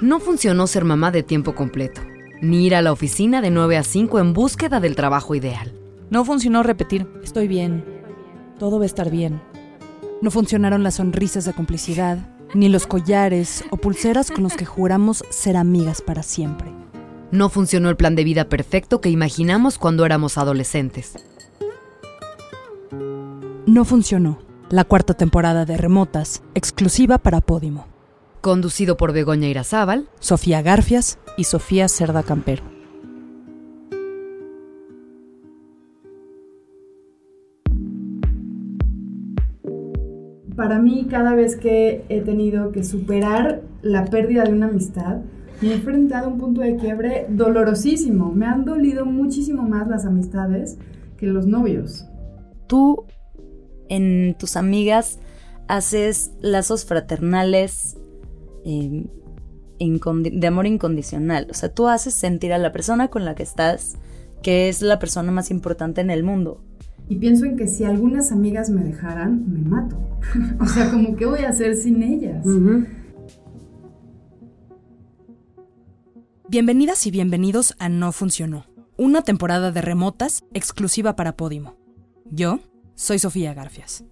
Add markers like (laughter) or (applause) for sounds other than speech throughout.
No funcionó ser mamá de tiempo completo, ni ir a la oficina de 9 a 5 en búsqueda del trabajo ideal. No funcionó repetir, estoy bien, todo va a estar bien. No funcionaron las sonrisas de complicidad, ni los collares o pulseras con los que juramos ser amigas para siempre. No funcionó el plan de vida perfecto que imaginamos cuando éramos adolescentes. No funcionó la cuarta temporada de Remotas, exclusiva para Podimo. Conducido por Begoña Irazábal, Sofía Garfias y Sofía Cerda Campero. Para mí, cada vez que he tenido que superar la pérdida de una amistad, me he enfrentado a un punto de quiebre dolorosísimo. Me han dolido muchísimo más las amistades que los novios. Tú, en tus amigas, haces lazos fraternales eh, incondi- de amor incondicional. O sea, tú haces sentir a la persona con la que estás que es la persona más importante en el mundo. Y pienso en que si algunas amigas me dejaran, me mato. (laughs) o sea, como que voy a hacer sin ellas. Bienvenidas y bienvenidos a No Funcionó, una temporada de remotas exclusiva para Podimo. Yo soy Sofía Garfias.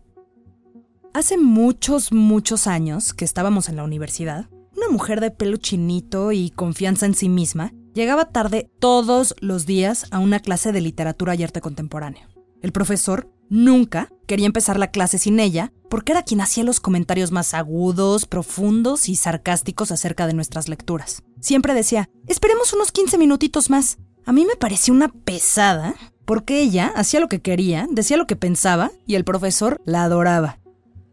Hace muchos, muchos años que estábamos en la universidad, una mujer de pelo chinito y confianza en sí misma llegaba tarde todos los días a una clase de literatura y arte contemporáneo. El profesor nunca quería empezar la clase sin ella porque era quien hacía los comentarios más agudos, profundos y sarcásticos acerca de nuestras lecturas. Siempre decía, esperemos unos 15 minutitos más. A mí me parecía una pesada porque ella hacía lo que quería, decía lo que pensaba y el profesor la adoraba.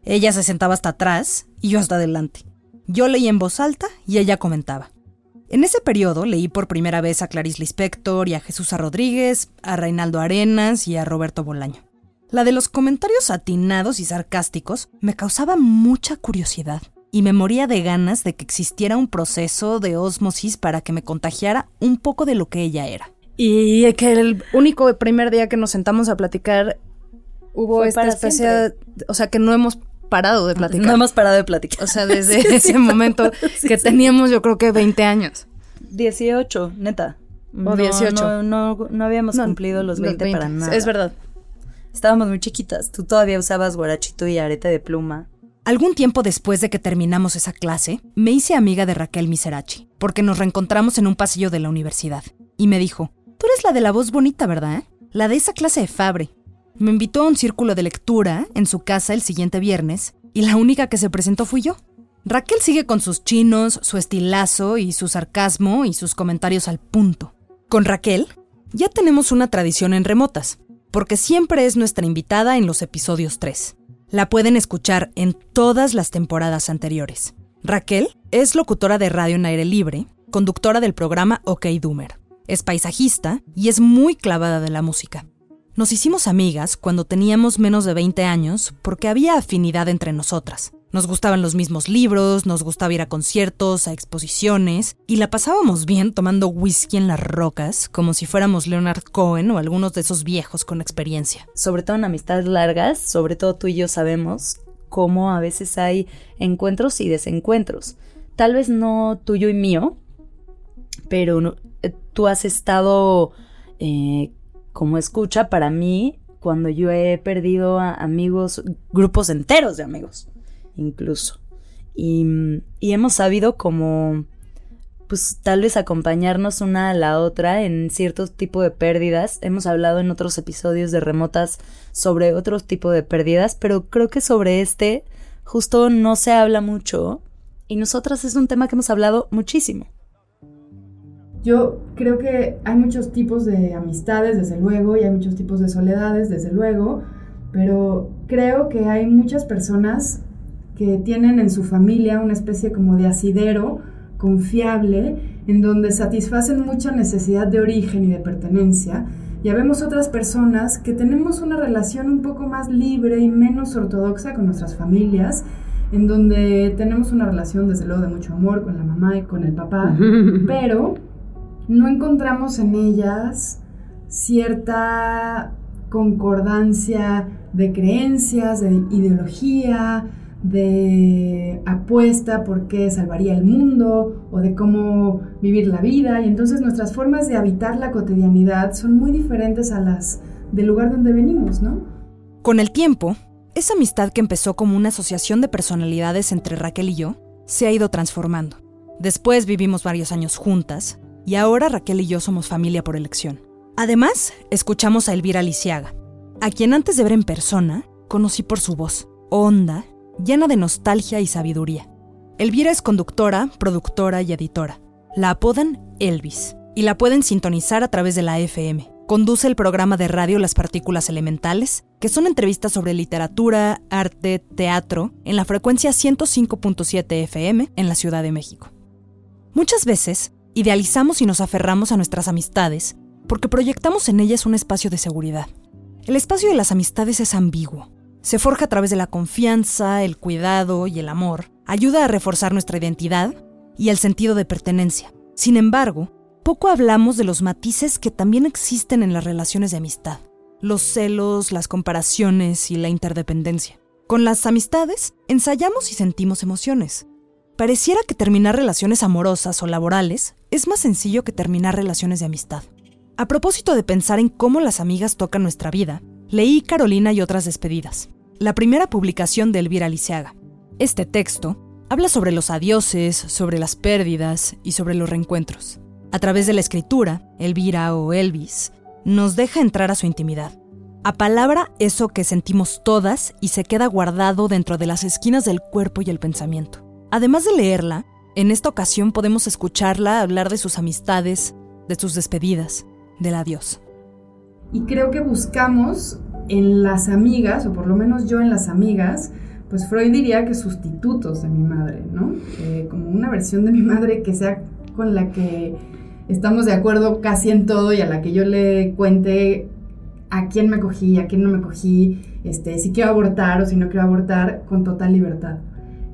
Ella se sentaba hasta atrás y yo hasta adelante. Yo leía en voz alta y ella comentaba. En ese periodo leí por primera vez a Clarice Lispector y a Jesús. Rodríguez, a Reinaldo Arenas y a Roberto Bolaño. La de los comentarios atinados y sarcásticos me causaba mucha curiosidad y me moría de ganas de que existiera un proceso de ósmosis para que me contagiara un poco de lo que ella era. Y que el único primer día que nos sentamos a platicar hubo Fue esta especie, de- o sea, que no hemos parado de platicar. No hemos parado de platicar. O sea, (laughs) desde ese momento (laughs) que teníamos yo creo que 20 años. 18, neta. O 18. No, no, no habíamos No, cumplido los 20, para nada. Es verdad. Estábamos muy chiquitas. Tú todavía usabas guarachito y arete de pluma. Algún tiempo después de que terminamos esa clase, me hice amiga de Raquel Miserachi, porque nos reencontramos en un pasillo de la universidad. Y me dijo, tú eres la de la voz bonita, ¿verdad? La de esa clase de Fabre. Me invitó a un círculo de lectura en su casa el siguiente viernes, y la única que se presentó fui yo. Raquel sigue con sus chinos, su estilazo y su sarcasmo y sus comentarios al punto. Con Raquel, ya tenemos una tradición en remotas, porque siempre es nuestra invitada en los episodios 3. La pueden escuchar en todas las temporadas anteriores. Raquel es locutora de radio en aire libre, conductora del programa OK Doomer. Es paisajista y es muy clavada de la música. Nos hicimos amigas cuando teníamos menos de 20 años porque había afinidad entre nosotras. Nos gustaban los mismos libros, nos gustaba ir a conciertos, a exposiciones, y la pasábamos bien tomando whisky en las rocas, como si fuéramos Leonard Cohen o algunos de esos viejos con experiencia. Sobre todo en amistades largas, sobre todo tú y yo sabemos cómo a veces hay encuentros y desencuentros. Tal vez no tuyo y mío, pero eh, tú has estado eh, como escucha para mí cuando yo he perdido a amigos, grupos enteros de amigos, incluso. Y, y hemos sabido como, pues tal vez acompañarnos una a la otra en cierto tipo de pérdidas. Hemos hablado en otros episodios de remotas sobre otro tipo de pérdidas, pero creo que sobre este justo no se habla mucho y nosotras es un tema que hemos hablado muchísimo. Yo creo que hay muchos tipos de amistades, desde luego, y hay muchos tipos de soledades, desde luego, pero creo que hay muchas personas que tienen en su familia una especie como de asidero confiable en donde satisfacen mucha necesidad de origen y de pertenencia. Ya vemos otras personas que tenemos una relación un poco más libre y menos ortodoxa con nuestras familias, en donde tenemos una relación desde luego de mucho amor con la mamá y con el papá, (laughs) pero no encontramos en ellas cierta concordancia de creencias, de ideología, de apuesta por qué salvaría el mundo o de cómo vivir la vida. Y entonces nuestras formas de habitar la cotidianidad son muy diferentes a las del lugar donde venimos, ¿no? Con el tiempo, esa amistad que empezó como una asociación de personalidades entre Raquel y yo se ha ido transformando. Después vivimos varios años juntas y ahora Raquel y yo somos familia por elección. Además, escuchamos a Elvira Lisiaga, a quien antes de ver en persona conocí por su voz, honda llena de nostalgia y sabiduría. Elvira es conductora, productora y editora. La apodan Elvis y la pueden sintonizar a través de la FM. Conduce el programa de radio Las Partículas Elementales, que son entrevistas sobre literatura, arte, teatro, en la frecuencia 105.7 FM en la Ciudad de México. Muchas veces, idealizamos y nos aferramos a nuestras amistades porque proyectamos en ellas un espacio de seguridad. El espacio de las amistades es ambiguo, se forja a través de la confianza, el cuidado y el amor, ayuda a reforzar nuestra identidad y el sentido de pertenencia. Sin embargo, poco hablamos de los matices que también existen en las relaciones de amistad, los celos, las comparaciones y la interdependencia. Con las amistades, ensayamos y sentimos emociones. Pareciera que terminar relaciones amorosas o laborales es más sencillo que terminar relaciones de amistad. A propósito de pensar en cómo las amigas tocan nuestra vida, leí Carolina y otras despedidas, la primera publicación de Elvira Liceaga. Este texto habla sobre los adioses, sobre las pérdidas y sobre los reencuentros. A través de la escritura, Elvira o Elvis nos deja entrar a su intimidad. A palabra eso que sentimos todas y se queda guardado dentro de las esquinas del cuerpo y el pensamiento. Además de leerla, en esta ocasión podemos escucharla hablar de sus amistades, de sus despedidas, del adiós. Y creo que buscamos en las amigas, o por lo menos yo en las amigas, pues Freud diría que sustitutos de mi madre, ¿no? Como una versión de mi madre que sea con la que estamos de acuerdo casi en todo y a la que yo le cuente a quién me cogí, a quién no me cogí, este, si quiero abortar o si no quiero abortar, con total libertad.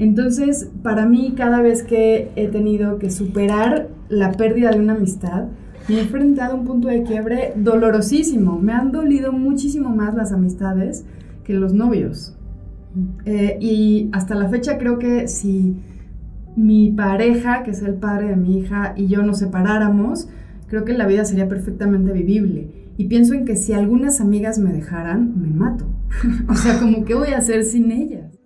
Entonces, para mí, cada vez que he tenido que superar la pérdida de una amistad, me he enfrentado a un punto de quiebre dolorosísimo. Me han dolido muchísimo más las amistades que los novios. Eh, y hasta la fecha creo que si mi pareja, que es el padre de mi hija, y yo nos separáramos, creo que la vida sería perfectamente vivible. Y pienso en que si algunas amigas me dejaran, me mato. (laughs) o sea, como qué voy a hacer sin ellas.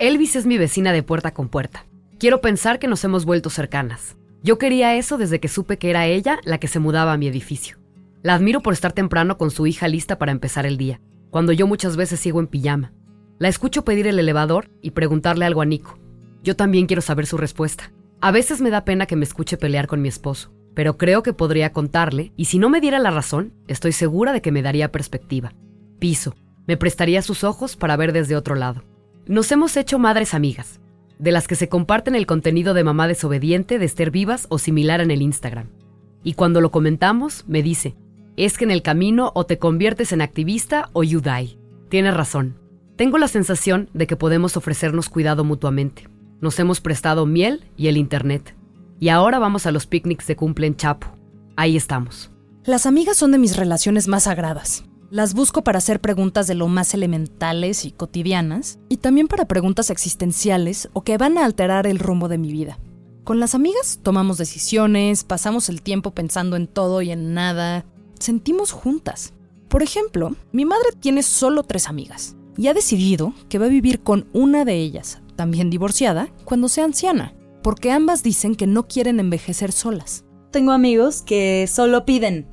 Elvis es mi vecina de puerta con puerta. Quiero pensar que nos hemos vuelto cercanas. Yo quería eso desde que supe que era ella la que se mudaba a mi edificio. La admiro por estar temprano con su hija lista para empezar el día, cuando yo muchas veces sigo en pijama. La escucho pedir el elevador y preguntarle algo a Nico. Yo también quiero saber su respuesta. A veces me da pena que me escuche pelear con mi esposo, pero creo que podría contarle y si no me diera la razón, estoy segura de que me daría perspectiva. Piso, me prestaría sus ojos para ver desde otro lado. Nos hemos hecho madres amigas, de las que se comparten el contenido de mamá desobediente de Esther Vivas o similar en el Instagram. Y cuando lo comentamos, me dice, es que en el camino o te conviertes en activista o you die. Tienes razón. Tengo la sensación de que podemos ofrecernos cuidado mutuamente. Nos hemos prestado miel y el internet. Y ahora vamos a los picnics de cumple en Chapo. Ahí estamos. Las amigas son de mis relaciones más sagradas. Las busco para hacer preguntas de lo más elementales y cotidianas, y también para preguntas existenciales o que van a alterar el rumbo de mi vida. Con las amigas tomamos decisiones, pasamos el tiempo pensando en todo y en nada, sentimos juntas. Por ejemplo, mi madre tiene solo tres amigas y ha decidido que va a vivir con una de ellas, también divorciada, cuando sea anciana, porque ambas dicen que no quieren envejecer solas. Tengo amigos que solo piden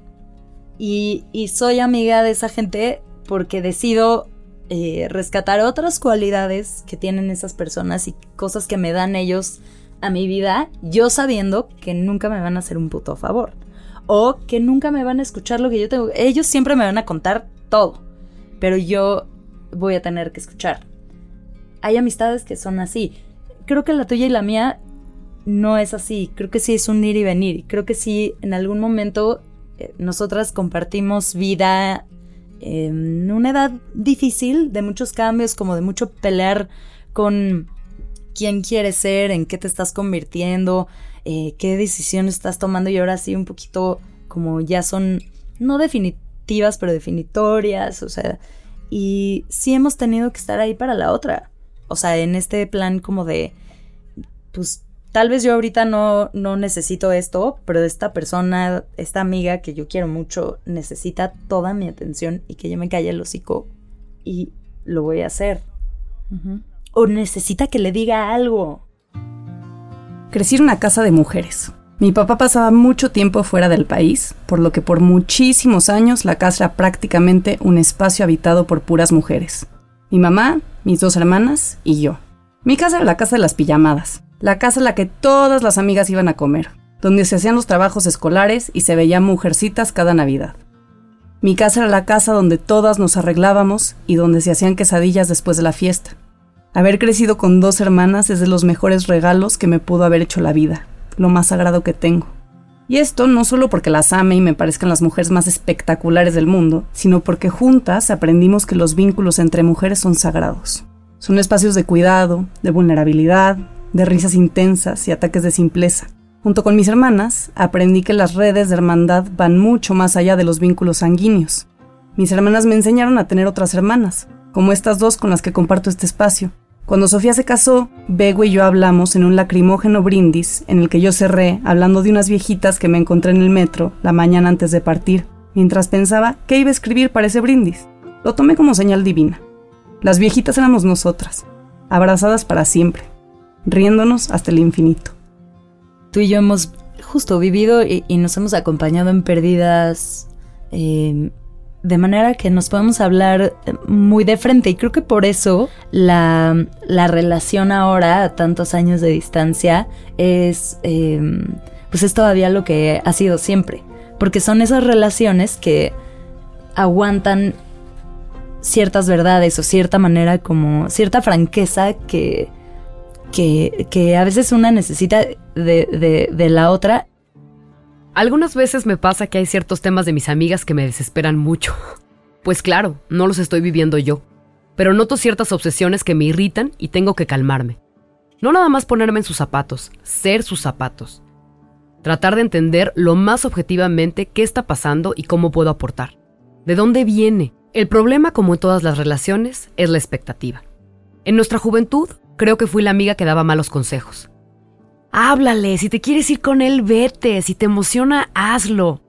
y, soy amiga de esa gente porque decido eh, rescatar otras cualidades que tienen esas personas y cosas que me dan ellos a mi vida, yo sabiendo que nunca me van a hacer un puto favor. O que nunca me van a escuchar lo que yo tengo. Ellos siempre me van a contar todo. Pero yo voy a tener que escuchar. Hay amistades que son así. Creo que la tuya y la mía no es así. Creo que sí es un ir y venir. Creo que sí en algún momento nosotras compartimos vida en una edad difícil, de muchos cambios, como de mucho pelear con quién quieres ser, en qué te estás convirtiendo, eh, qué decisiones estás tomando y ahora sí un poquito como ya son no definitivas, pero definitorias, o sea, y sí hemos tenido que estar ahí para la otra. O sea, en este plan como de, pues tal vez yo ahorita no, no necesito esto, pero esta persona, esta amiga que yo quiero mucho, necesita toda mi atención y que yo me calle el hocico y lo voy a hacer. O necesita que le diga algo. Crecí en una casa de mujeres. Mi papá pasaba mucho tiempo fuera del país, por lo que por muchísimos años la casa era prácticamente un espacio habitado por puras mujeres. Mi mamá, mis dos hermanas y yo. Mi casa era la casa de las pijamadas, la casa en la que todas las amigas iban a comer, donde se hacían los trabajos escolares y se veían mujercitas cada Navidad. Mi casa era la casa donde todas nos arreglábamos y donde se hacían quesadillas después de la fiesta. Haber crecido con dos hermanas es de los mejores regalos que me pudo haber hecho la vida lo más sagrado que tengo. Y esto no solo porque las ame y me parezcan las mujeres más espectaculares del mundo, sino porque juntas aprendimos que los vínculos entre mujeres son sagrados. Son espacios de cuidado, de vulnerabilidad, de risas intensas y ataques de simpleza. Junto con mis hermanas, aprendí que las redes de hermandad van mucho más allá de los vínculos sanguíneos. Mis hermanas me enseñaron a tener otras hermanas, como estas dos con las que comparto este espacio, cuando Sofía se casó, Bego y yo hablamos en un lacrimógeno brindis en el que yo cerré hablando de unas viejitas que me encontré en el metro la mañana antes de partir, mientras pensaba qué iba a escribir para ese brindis. Lo tomé como señal divina. Las viejitas éramos nosotras, abrazadas para siempre, riéndonos hasta el infinito. Tú y yo hemos justo vivido y, nos hemos acompañado en pérdidas eh, de manera que nos podemos hablar muy de frente y creo que por eso la, relación ahora a tantos años de distancia es em, pues es todavía lo que ha sido siempre porque son esas relaciones que aguantan ciertas verdades o cierta manera como cierta franqueza que que, a veces una necesita de, la otra algunas veces me pasa que hay ciertos temas de mis amigas que me desesperan mucho. (laughs) Pues claro, no los estoy viviendo yo, pero noto ciertas obsesiones que me irritan y tengo que calmarme. No nada más ponerme en sus zapatos, ser sus zapatos. Tratar de entender lo más objetivamente qué está pasando y cómo puedo aportar. ¿De dónde viene? El problema, como en todas las relaciones, es la expectativa. En nuestra juventud, creo que fui la amiga que daba malos consejos. Háblale, si te quieres ir con él, vete, si te emociona, hazlo.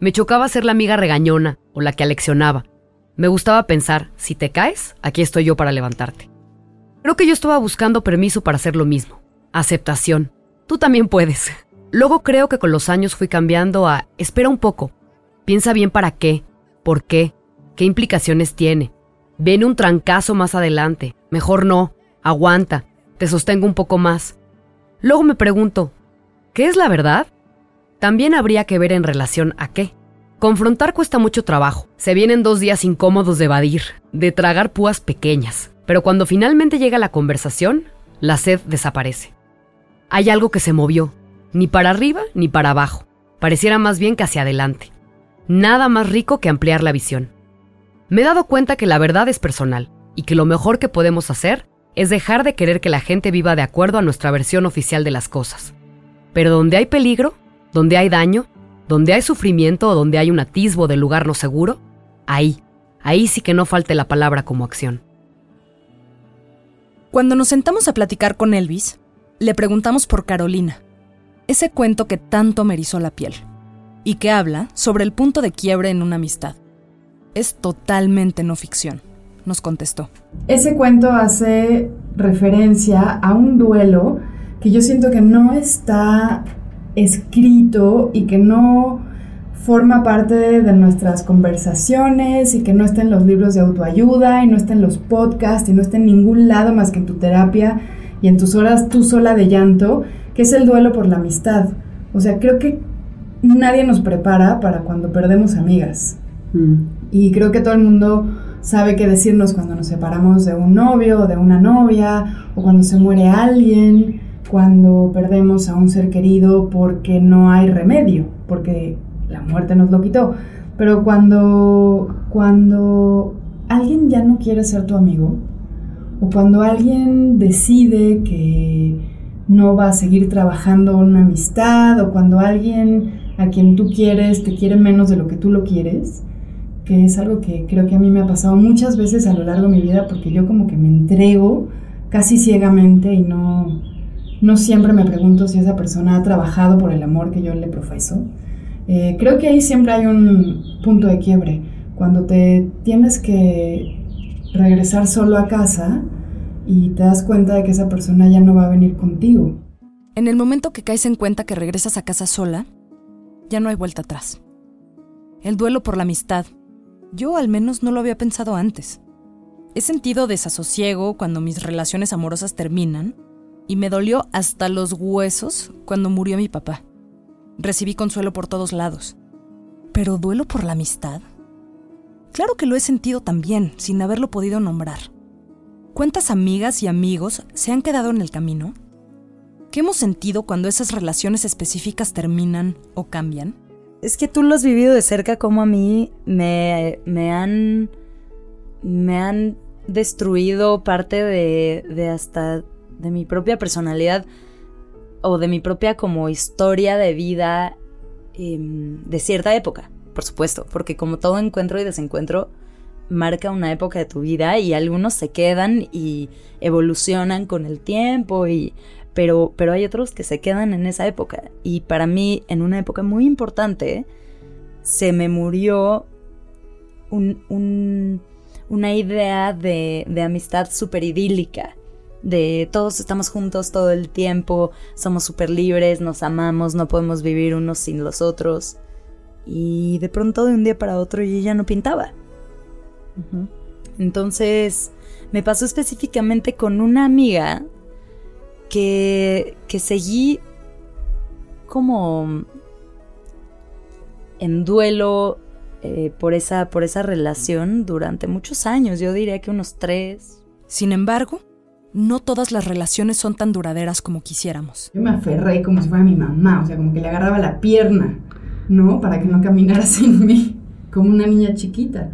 Me chocaba ser la amiga regañona o la que aleccionaba. Me gustaba pensar, si te caes, aquí estoy yo para levantarte. Creo que yo estaba buscando permiso para hacer lo mismo. Aceptación. Tú también puedes. Luego creo que con los años fui cambiando a, espera un poco, piensa bien para qué, por qué, qué implicaciones tiene. Viene un trancazo más adelante, mejor no, aguanta, te sostengo un poco más. Luego me pregunto, ¿qué es la verdad? También habría que ver en relación a qué. Confrontar cuesta mucho trabajo. Se vienen dos días incómodos de evadir, de tragar púas pequeñas. Pero cuando finalmente llega la conversación, la sed desaparece. Hay algo que se movió, ni para arriba ni para abajo. Pareciera más bien que hacia adelante. Nada más rico que ampliar la visión. Me he dado cuenta que la verdad es personal y que lo mejor que podemos hacer es dejar de querer que la gente viva de acuerdo a nuestra versión oficial de las cosas. Pero donde hay peligro, donde hay daño, donde hay sufrimiento o donde hay un atisbo de lugar no seguro, ahí, ahí sí que no falte la palabra como acción. Cuando nos sentamos a platicar con Elvis, le preguntamos por Carolina, ese cuento que tanto me erizó la piel, y que habla sobre el punto de quiebre en una amistad. Es totalmente no ficción nos contestó. Ese cuento hace referencia a un duelo que yo siento que no está escrito y que no forma parte de nuestras conversaciones y que no está en los libros de autoayuda y no está en los podcasts y no está en ningún lado más que en tu terapia y en tus horas tú sola de llanto, que es el duelo por la amistad. O sea, creo que nadie nos prepara para cuando perdemos amigas. Mm. Y creo que todo el mundo sabe qué decirnos cuando nos separamos de un novio o de una novia, o cuando se muere alguien, cuando perdemos a un ser querido porque no hay remedio, porque la muerte nos lo quitó. Pero cuando, cuando alguien ya no quiere ser tu amigo, o cuando alguien decide que no va a seguir trabajando una amistad, o cuando alguien a quien tú quieres te quiere menos de lo que tú lo quieres, es algo que creo que a mí me ha pasado muchas veces a lo largo de mi vida porque yo como que me entrego casi ciegamente y no, no siempre me pregunto si esa persona ha trabajado por el amor que yo le profeso. Eh, creo que ahí siempre hay un punto de quiebre, cuando te tienes que regresar solo a casa y te das cuenta de que esa persona ya no va a venir contigo. En el momento que caes en cuenta que regresas a casa sola, ya no hay vuelta atrás. El duelo por la amistad. Yo al menos no lo había pensado antes. He sentido desasosiego cuando mis relaciones amorosas terminan y me dolió hasta los huesos cuando murió mi papá. Recibí consuelo por todos lados. ¿Pero duelo por la amistad? Claro que lo he sentido también, sin haberlo podido nombrar. ¿Cuántas amigas y amigos se han quedado en el camino? ¿Qué hemos sentido cuando esas relaciones específicas terminan o cambian? Es que tú lo has vivido de cerca como a mí me, me han me han destruido parte de, de hasta de mi propia personalidad o de mi propia como historia de vida em, de cierta época, por supuesto, porque como todo encuentro y desencuentro marca una época de tu vida y algunos se quedan y evolucionan con el tiempo y pero pero hay otros que se quedan en esa época y para mí en una época muy importante se me murió un, una idea de, de amistad súper idílica de todos estamos juntos todo el tiempo, somos súper libres, nos amamos, no podemos vivir unos sin los otros. Y de pronto de un día para otro yo ya no pintaba. Entonces me pasó específicamente con una amiga que, que seguí como en duelo eh, por, esa, por esa relación durante muchos años, yo diría que unos tres. Sin embargo, no todas las relaciones son tan duraderas como quisiéramos. Yo me aferré como si fuera mi mamá, o sea, como que le agarraba la pierna, ¿no? Para que no caminara (laughs) sin mí, como una niña chiquita.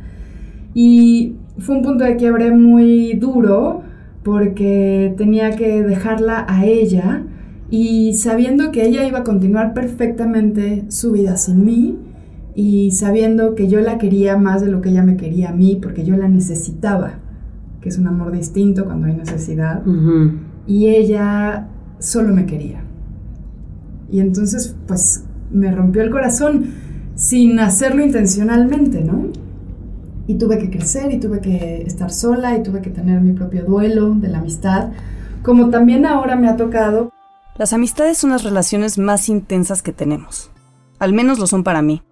Y fue un punto de quiebre muy duro porque tenía que dejarla a ella y sabiendo que ella iba a continuar perfectamente su vida sin mí y sabiendo que yo la quería más de lo que ella me quería a mí porque yo la necesitaba que es un amor distinto cuando hay necesidad, y ella solo me quería. Y entonces, pues, me rompió el corazón sin hacerlo intencionalmente, ¿no? Y tuve que crecer y tuve que estar sola y tuve que tener mi propio duelo de la amistad, como también ahora me ha tocado. Las amistades son las relaciones más intensas que tenemos. Al menos lo son para mí.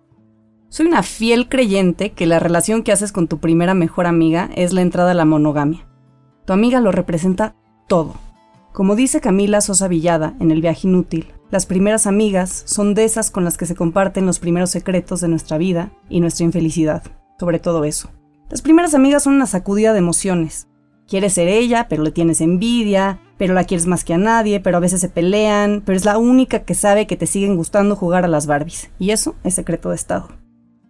Soy una fiel creyente que la relación que haces con tu primera mejor amiga es la entrada a la monogamia. Tu amiga lo representa todo. Como dice Camila Sosa Villada en El viaje inútil, las primeras amigas son de esas con las que se comparten los primeros secretos de nuestra vida y nuestra infelicidad, sobre todo eso. Las primeras amigas son una sacudida de emociones. Quieres ser ella, pero le tienes envidia, pero la quieres más que a nadie, pero a veces se pelean, pero es la única que sabe que te siguen gustando jugar a las Barbies. Y eso es secreto de Estado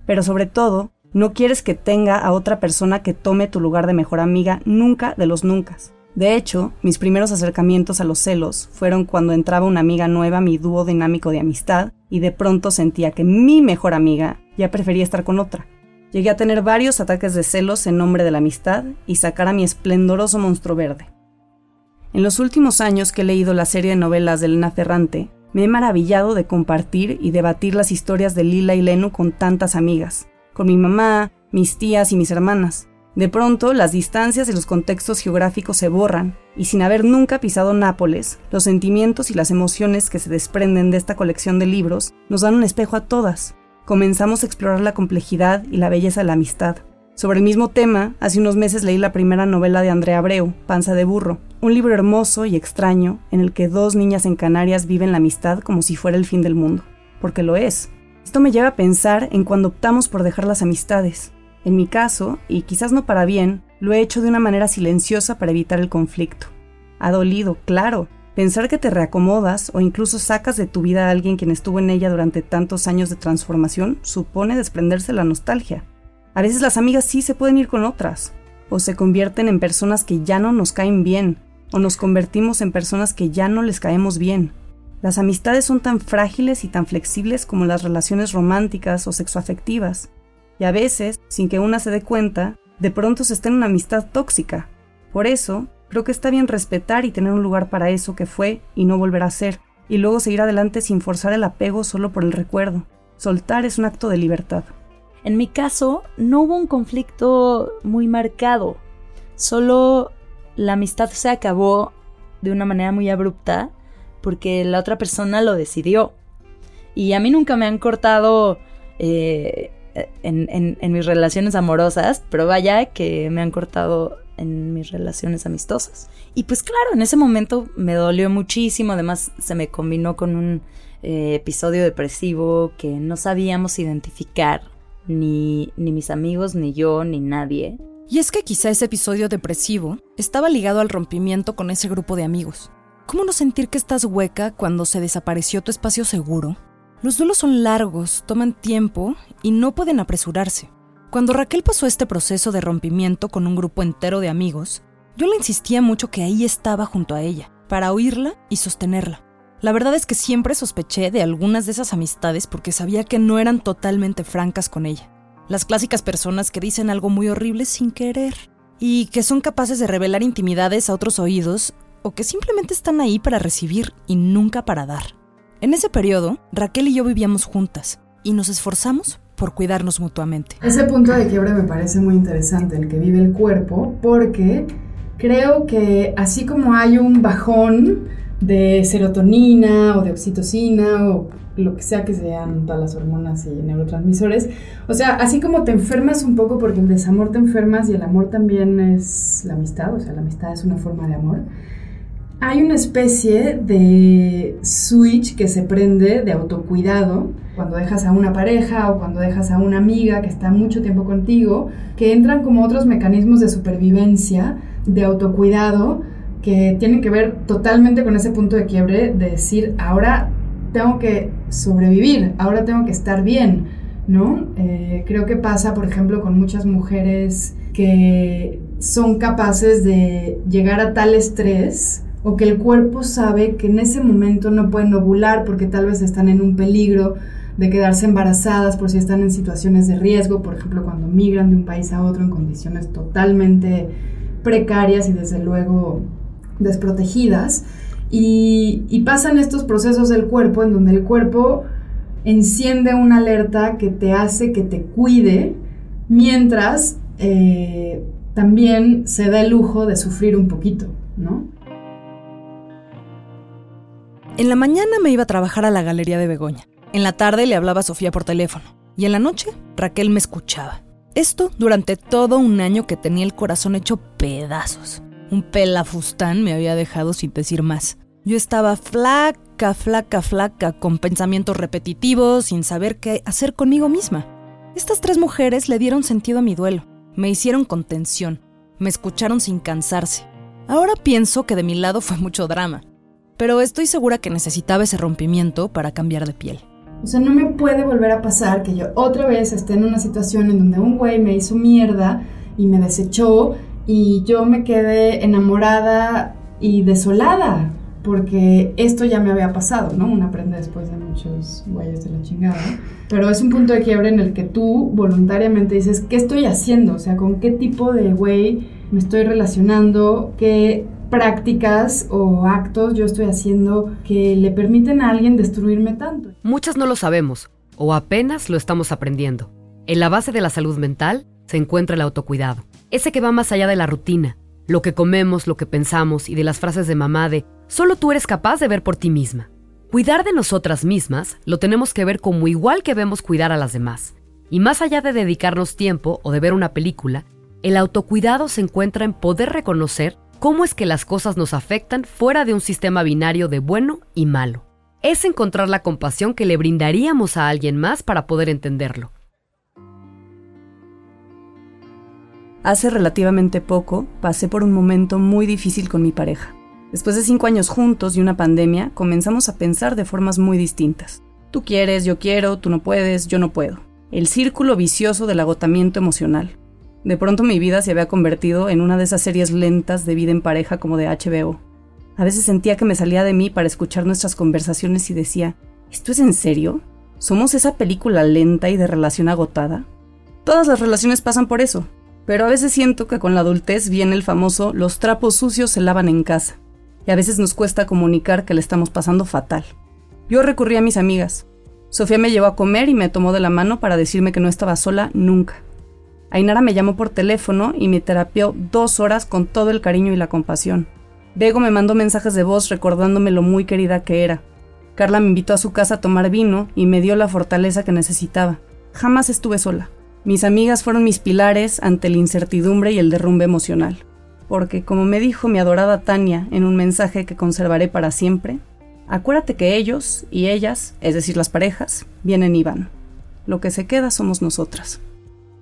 pero sobre todo, no quieres que tenga a otra persona que tome tu lugar de mejor amiga nunca de los nunca. De hecho, mis primeros acercamientos a los celos fueron cuando entraba una amiga nueva a mi dúo dinámico de amistad y de pronto sentía que mi mejor amiga ya prefería estar con otra. Llegué a tener varios ataques de celos en nombre de la amistad y sacar a mi esplendoroso monstruo verde. En los últimos años que he leído la serie de novelas de Elena Ferrante, me he maravillado de compartir y debatir las historias de Lila y Lenu con tantas amigas, con mi mamá, mis tías y mis hermanas. De pronto, las distancias y los contextos geográficos se borran, y sin haber nunca pisado Nápoles, los sentimientos y las emociones que se desprenden de esta colección de libros nos dan un espejo a todas. Comenzamos a explorar la complejidad y la belleza de la amistad, sobre el mismo tema, hace unos meses leí la primera novela de Andrea Abreu, Panza de Burro, un libro hermoso y extraño en el que dos niñas en Canarias viven la amistad como si fuera el fin del mundo, porque lo es. Esto me lleva a pensar en cuando optamos por dejar las amistades. En mi caso, y quizás no para bien, lo he hecho de una manera silenciosa para evitar el conflicto. Ha dolido, claro, pensar que te reacomodas o incluso sacas de tu vida a alguien quien estuvo en ella durante tantos años de transformación supone desprenderse la nostalgia. A veces las amigas sí se pueden ir con otras, o se convierten en personas que ya no nos caen bien, o nos convertimos en personas que ya no les caemos bien. Las amistades son tan frágiles y tan flexibles como las relaciones románticas o sexoafectivas, y a veces, sin que una se dé cuenta, de pronto se está en una amistad tóxica. Por eso, creo que está bien respetar y tener un lugar para eso que fue y no volver a ser, y luego seguir adelante sin forzar el apego solo por el recuerdo. Soltar es un acto de libertad. En mi caso, no hubo un conflicto muy marcado, solo la amistad se acabó de una manera muy abrupta porque la otra persona lo decidió. Y a mí nunca me han cortado eh, en, mis relaciones amorosas, pero vaya que me han cortado en mis relaciones amistosas. Y pues claro, en ese momento me dolió muchísimo, además se me combinó con un eh, episodio depresivo que no sabíamos identificar, ni, ni mis amigos, ni yo, ni nadie. Y es que quizá ese episodio depresivo estaba ligado al rompimiento con ese grupo de amigos. ¿Cómo no sentir que estás hueca cuando se desapareció tu espacio seguro? Los duelos son largos, toman tiempo y no pueden apresurarse. Cuando Raquel pasó este proceso de rompimiento con un grupo entero de amigos, yo le insistía mucho que ahí estaba junto a ella, para oírla y sostenerla. La verdad es que siempre sospeché de algunas de esas amistades porque sabía que no eran totalmente francas con ella. Las clásicas personas que dicen algo muy horrible sin querer y que son capaces de revelar intimidades a otros oídos o que simplemente están ahí para recibir y nunca para dar. En ese periodo, Raquel y yo vivíamos juntas y nos esforzamos por cuidarnos mutuamente. Ese punto de quiebre me parece muy interesante, el que vive el cuerpo, porque creo que así como hay un bajón de serotonina o de oxitocina o lo que sea que sean todas las hormonas y neurotransmisores. O sea, así como te enfermas un poco porque el desamor te enfermas y el amor también es la amistad, o sea, la amistad es una forma de amor. Hay una especie de switch que se prende de autocuidado cuando dejas a una pareja o cuando dejas a una amiga que está mucho tiempo contigo, que entran como otros mecanismos de supervivencia, de autocuidado, que tienen que ver totalmente con ese punto de quiebre de decir, ahora tengo que sobrevivir, ahora tengo que estar bien, ¿no? Eh, creo que pasa, por ejemplo, con muchas mujeres que son capaces de llegar a tal estrés o que el cuerpo sabe que en ese momento no pueden ovular porque tal vez están en un peligro de quedarse embarazadas por si están en situaciones de riesgo, por ejemplo, cuando migran de un país a otro en condiciones totalmente precarias y desde luego desprotegidas. Y, pasan estos procesos del cuerpo en donde el cuerpo enciende una alerta que te hace que te cuide, mientras eh, también se da el lujo de sufrir un poquito, ¿no? En la mañana me iba a trabajar a la galería de Begoña. En la tarde le hablaba a Sofía por teléfono. Y en la noche Raquel me escuchaba. Esto durante todo un año que tenía el corazón hecho pedazos. Un pelafustán me había dejado sin decir más. Yo estaba flaca, flaca, flaca, con pensamientos repetitivos, sin saber qué hacer conmigo misma. Estas tres mujeres le dieron sentido a mi duelo, me hicieron contención, me escucharon sin cansarse. Ahora pienso que de mi lado fue mucho drama, pero estoy segura que necesitaba ese rompimiento para cambiar de piel. O sea, no me puede volver a pasar que yo otra vez esté en una situación en donde un güey me hizo mierda y me desechó y yo me quedé enamorada y desolada porque esto ya me había pasado, ¿no? Una aprende después de muchos güeyes de la chingada. Pero es un punto de quiebre en el que tú voluntariamente dices, ¿qué estoy haciendo? O sea, ¿con qué tipo de güey me estoy relacionando? ¿Qué prácticas o actos yo estoy haciendo que le permiten a alguien destruirme tanto? Muchas no lo sabemos o apenas lo estamos aprendiendo. En la base de la salud mental se encuentra el autocuidado, ese que va más allá de la rutina, lo que comemos, lo que pensamos y de las frases de mamá de solo tú eres capaz de ver por ti misma. Cuidar de nosotras mismas lo tenemos que ver como igual que vemos cuidar a las demás. Y más allá de dedicarnos tiempo o de ver una película, el autocuidado se encuentra en poder reconocer cómo es que las cosas nos afectan fuera de un sistema binario de bueno y malo. Es encontrar la compasión que le brindaríamos a alguien más para poder entenderlo. Hace relativamente poco pasé por un momento muy difícil con mi pareja. Después de cinco años juntos y una pandemia, comenzamos a pensar de formas muy distintas. Tú quieres, yo quiero, tú no puedes, yo no puedo. El círculo vicioso del agotamiento emocional. De pronto mi vida se había convertido en una de esas series lentas de vida en pareja como de HBO. A veces sentía que me salía de mí para escuchar nuestras conversaciones y decía, ¿esto es en serio? ¿Somos esa película lenta y de relación agotada? Todas las relaciones pasan por eso, pero a veces siento que con la adultez viene el famoso los trapos sucios se lavan en casa y a veces nos cuesta comunicar que le estamos pasando fatal. Yo recurrí a mis amigas. Sofía me llevó a comer y me tomó de la mano para decirme que no estaba sola nunca. Ainara me llamó por teléfono y me terapió dos horas con todo el cariño y la compasión. Bego me mandó mensajes de voz recordándome lo muy querida que era. Carla me invitó a su casa a tomar vino y me dio la fortaleza que necesitaba. Jamás estuve sola. Mis amigas fueron mis pilares ante la incertidumbre y el derrumbe emocional porque como me dijo mi adorada Tania en un mensaje que conservaré para siempre, acuérdate que ellos y ellas, es decir, las parejas, vienen y van. Lo que se queda somos nosotras.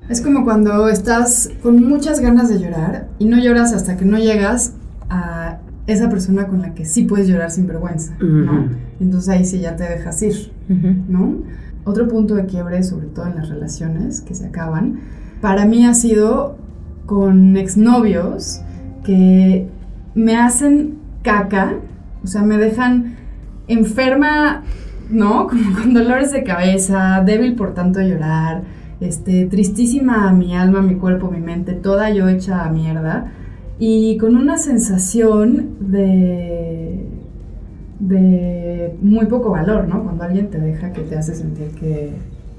Es como cuando estás con muchas ganas de llorar y no lloras hasta que no llegas a esa persona con la que sí puedes llorar sin vergüenza, ¿no? Entonces ahí sí ya te dejas ir, ¿no? Otro punto de quiebre, sobre todo en las relaciones que se acaban, para mí ha sido con exnovios que me hacen caca, o sea, me dejan enferma, ¿no? (laughs) Como con dolores de cabeza, débil por tanto llorar, este, tristísima mi alma, mi cuerpo, mi mente, toda yo hecha a mierda y con una sensación de de muy poco valor, ¿no? Cuando alguien te deja que te hace sentir que,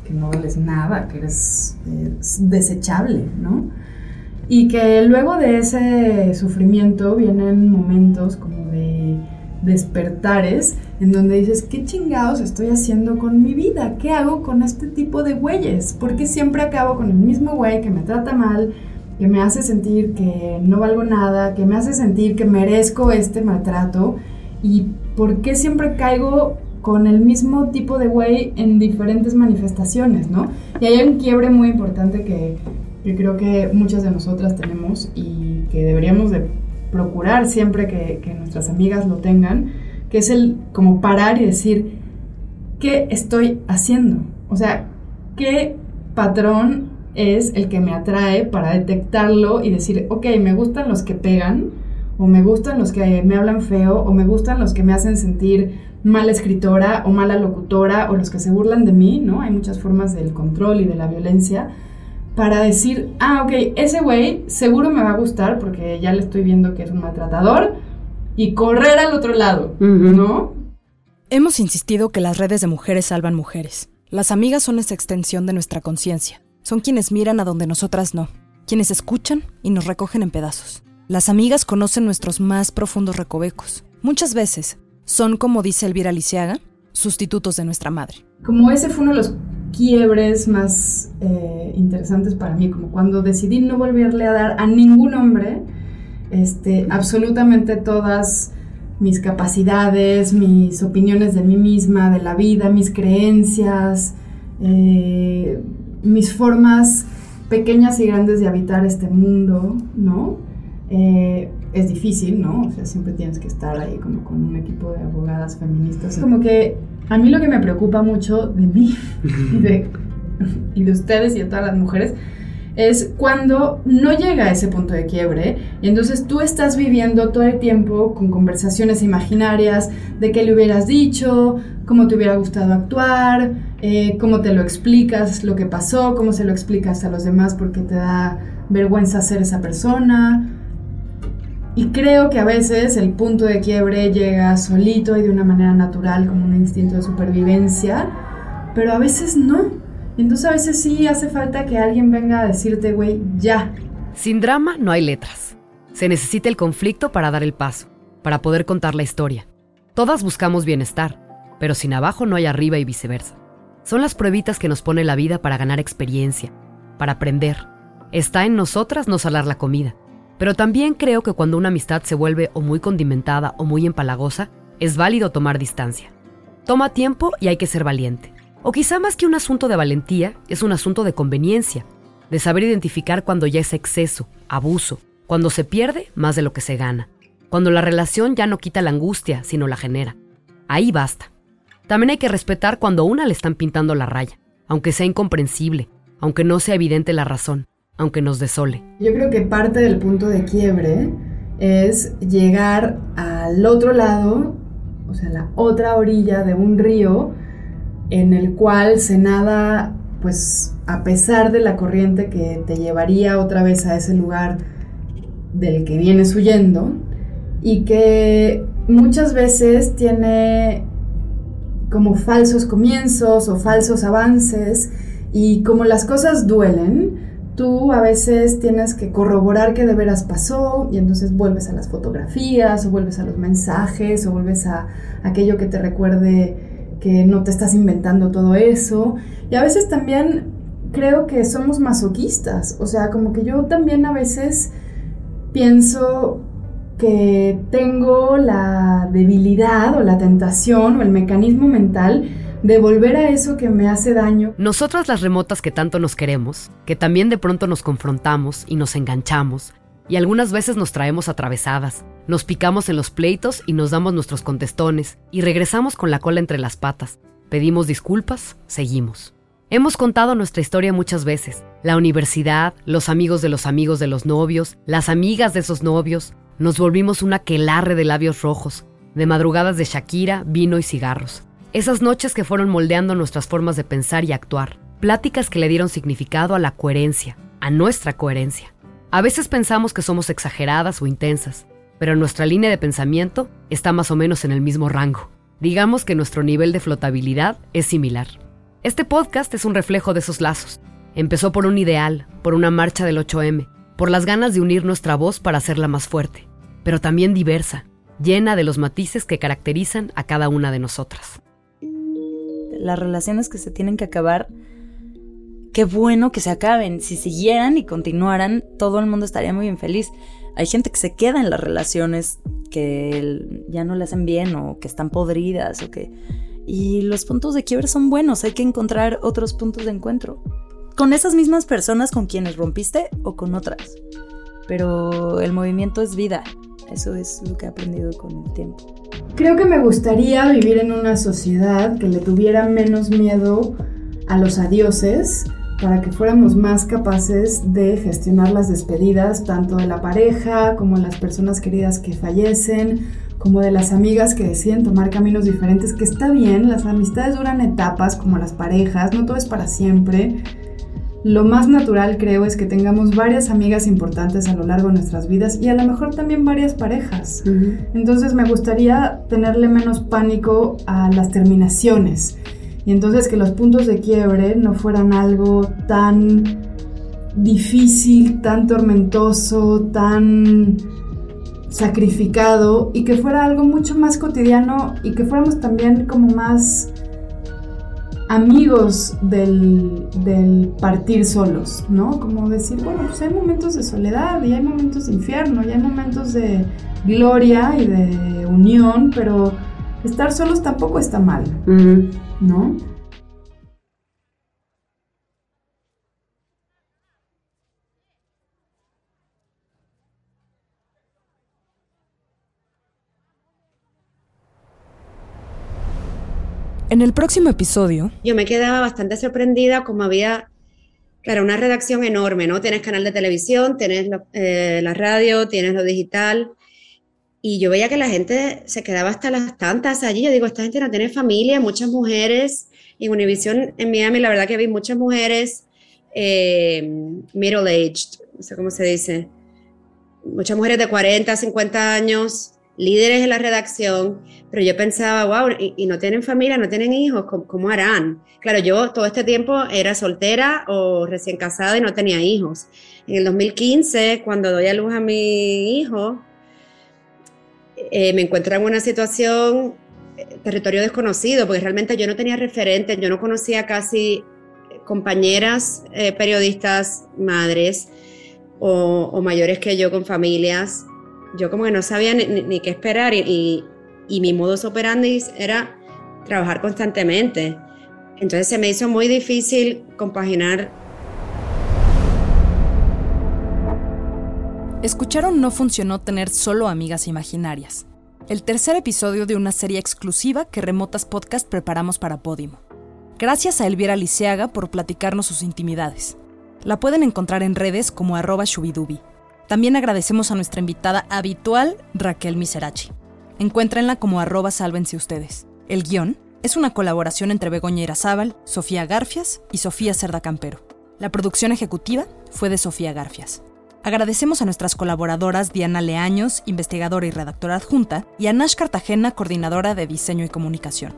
que no vales nada, que eres eh, desechable, ¿no? Y que luego de ese sufrimiento vienen momentos como de despertares en donde dices, ¿qué chingados estoy haciendo con mi vida? ¿Qué hago con este tipo de güeyes? Porque siempre acabo con el mismo güey que me trata mal, que me hace sentir que no valgo nada, que me hace sentir que merezco este maltrato? ¿Y por qué siempre caigo con el mismo tipo de güey en diferentes manifestaciones, ¿no? Y hay un quiebre muy importante que, que creo que muchas de nosotras tenemos y que deberíamos de procurar siempre que, nuestras amigas lo tengan, que es el como parar y decir, ¿qué estoy haciendo? O sea, ¿qué patrón es el que me atrae para detectarlo y decir, ok, me gustan los que pegan, o me gustan los que me hablan feo, o me gustan los que me hacen sentir mala escritora o mala locutora, o los que se burlan de mí, ¿no? Hay muchas formas del control y de la violencia para decir, ah, ok, ese güey seguro me va a gustar porque ya le estoy viendo que es un maltratador y correr al otro lado, ¿no? Hemos insistido que las redes de mujeres salvan mujeres. Las amigas son esa extensión de nuestra conciencia. Son quienes miran a donde nosotras no, quienes escuchan y nos recogen en pedazos. Las amigas conocen nuestros más profundos recovecos. Muchas veces son, como dice Elvira Lisiaga, sustitutos de nuestra madre. Como ese fue uno de los quiebres más eh, interesantes para mí, como cuando decidí no volverle a dar a ningún hombre este, absolutamente todas mis capacidades, mis opiniones de mí misma, de la vida, mis creencias, eh, mis formas pequeñas y grandes de habitar este mundo, ¿no? Eh, es difícil, ¿no? O sea, siempre tienes que estar ahí como con un equipo de abogadas feministas. Como que a mí lo que me preocupa mucho de mí (laughs) y de, y de ustedes y de todas las mujeres es cuando no llega a ese punto de quiebre y entonces tú estás viviendo todo el tiempo con conversaciones imaginarias de qué le hubieras dicho, cómo te hubiera gustado actuar, eh, cómo te lo explicas lo que pasó, cómo se lo explicas a los demás porque te da vergüenza ser esa persona. Y creo que a veces el punto de quiebre llega solito y de una manera natural como un instinto de supervivencia, pero a veces no. Entonces a veces sí hace falta que alguien venga a decirte, güey, ya. Sin drama no hay letras. Se necesita el conflicto para dar el paso, para poder contar la historia. Todas buscamos bienestar, pero sin abajo no hay arriba y viceversa. Son las pruebitas que nos pone la vida para ganar experiencia, para aprender. Está en nosotras no salar la comida pero también creo que cuando una amistad se vuelve o muy condimentada o muy empalagosa, es válido tomar distancia. Toma tiempo y hay que ser valiente. O quizá más que un asunto de valentía, es un asunto de conveniencia. de saber identificar cuando ya es exceso, abuso, cuando se pierde más de lo que se gana, cuando la relación ya no quita la angustia, sino la genera. Ahí basta. También hay que respetar cuando a una le están pintando la raya, aunque sea incomprensible, aunque no sea evidente la razón, aunque nos desole. Yo creo que parte del punto de quiebre es llegar al otro lado, o sea, la otra orilla de un río en el cual se nada, pues a pesar de la corriente que te llevaría otra vez a ese lugar del que vienes huyendo y que muchas veces tiene como falsos comienzos o falsos avances y como las cosas duelen, tú a veces tienes que corroborar que de veras pasó y entonces vuelves a las fotografías o vuelves a los mensajes o vuelves a aquello que te recuerde que no te estás inventando todo eso. Y a veces también creo que somos masoquistas, o sea, como que yo también a veces pienso que tengo la debilidad o la tentación o el mecanismo mental de volver a eso que me hace daño. Nosotras las remotas que tanto nos queremos, que también de pronto nos confrontamos y nos enganchamos, y algunas veces nos traemos atravesadas, nos picamos en los pleitos y nos damos nuestros contestones, y regresamos con la cola entre las patas, pedimos disculpas, seguimos. Hemos contado nuestra historia muchas veces. La universidad, los amigos de los amigos de los novios, las amigas de esos novios. Nos volvimos una quelarre de labios rojos, de madrugadas de Shakira, vino y cigarros. Esas noches que fueron moldeando nuestras formas de pensar y actuar. Pláticas que le dieron significado a la coherencia, a nuestra coherencia. A veces pensamos que somos exageradas o intensas, pero nuestra línea de pensamiento está más o menos en el mismo rango. Digamos que nuestro nivel de flotabilidad es similar. Este podcast es un reflejo de esos lazos. Empezó por un ideal, por una marcha del 8M, por las ganas de unir nuestra voz para hacerla más fuerte, pero también diversa, llena de los matices que caracterizan a cada una de nosotras. Las relaciones que se tienen que acabar, qué bueno que se acaben. Si siguieran y continuaran, todo el mundo estaría muy infeliz. Hay gente que se queda en las relaciones que ya no le hacen bien o que están podridas o que y los puntos de quiebre son buenos, hay que encontrar otros puntos de encuentro. Con esas mismas personas con quienes rompiste o con otras. Pero el movimiento es vida, eso es lo que he aprendido con el tiempo. Creo que me gustaría vivir en una sociedad que le tuviera menos miedo a los adioses para que fuéramos más capaces de gestionar las despedidas tanto de la pareja como de las personas queridas que fallecen como de las amigas que deciden tomar caminos diferentes, que está bien, las amistades duran etapas como las parejas, no todo es para siempre. Lo más natural creo es que tengamos varias amigas importantes a lo largo de nuestras vidas y a lo mejor también varias parejas. Entonces me gustaría tenerle menos pánico a las terminaciones y entonces que los puntos de quiebre no fueran algo tan difícil, tan tormentoso, tan sacrificado y que fuera algo mucho más cotidiano y que fuéramos también como más amigos del, del, partir solos, ¿no? Como decir, bueno, pues hay momentos de soledad y hay momentos de infierno y hay momentos de gloria y de unión, pero estar solos tampoco está mal, ¿no? En el próximo episodio... Yo me quedaba bastante sorprendida como había, claro, una redacción enorme, ¿no? Tienes canal de televisión, tienes eh, la radio, tienes lo digital. Y yo veía que la gente se quedaba hasta las tantas allí. Yo digo, esta gente no tiene familia, muchas mujeres. En Univision, en Miami, la verdad que vi muchas mujeres eh, middle-aged, no sé cómo se dice. Muchas mujeres de 40, 50 años, líderes en la redacción, pero yo pensaba, wow, y, no tienen familia, no tienen hijos, ¿cómo, harán? Claro, yo todo este tiempo era soltera o recién casada y no tenía hijos. En el 2015, cuando doy a luz a mi hijo, eh, me encuentro en una situación, eh, territorio desconocido, porque realmente yo no tenía referentes, yo no conocía casi compañeras eh, periodistas, madres o mayores que yo con familias yo como que no sabía ni, qué esperar y, mi modus operandi era trabajar constantemente. Entonces se me hizo muy difícil compaginar Escucharon No funcionó tener solo amigas imaginarias. El tercer episodio de una serie exclusiva que Remotas Podcast preparamos para Podimo. Gracias a Elvira Liceaga por platicarnos sus intimidades. La pueden encontrar en redes como arroba shubidubi. También agradecemos a nuestra invitada habitual, Raquel Miserachi. Encuéntrenla como arroba sálvense ustedes. El guion es una colaboración entre Begoña Irazábal, Sofía Garfias y Sofía Cerda Campero. La producción ejecutiva fue de Sofía Garfias. Agradecemos a nuestras colaboradoras Diana Leaños, investigadora y redactora adjunta, y a Nash Cartagena, coordinadora de diseño y comunicación.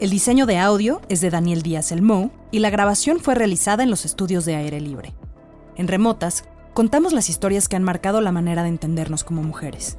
El diseño de audio es de Daniel Díaz Elmo y la grabación fue realizada en los estudios de aire libre. En Remotas, contamos las historias que han marcado la manera de entendernos como mujeres.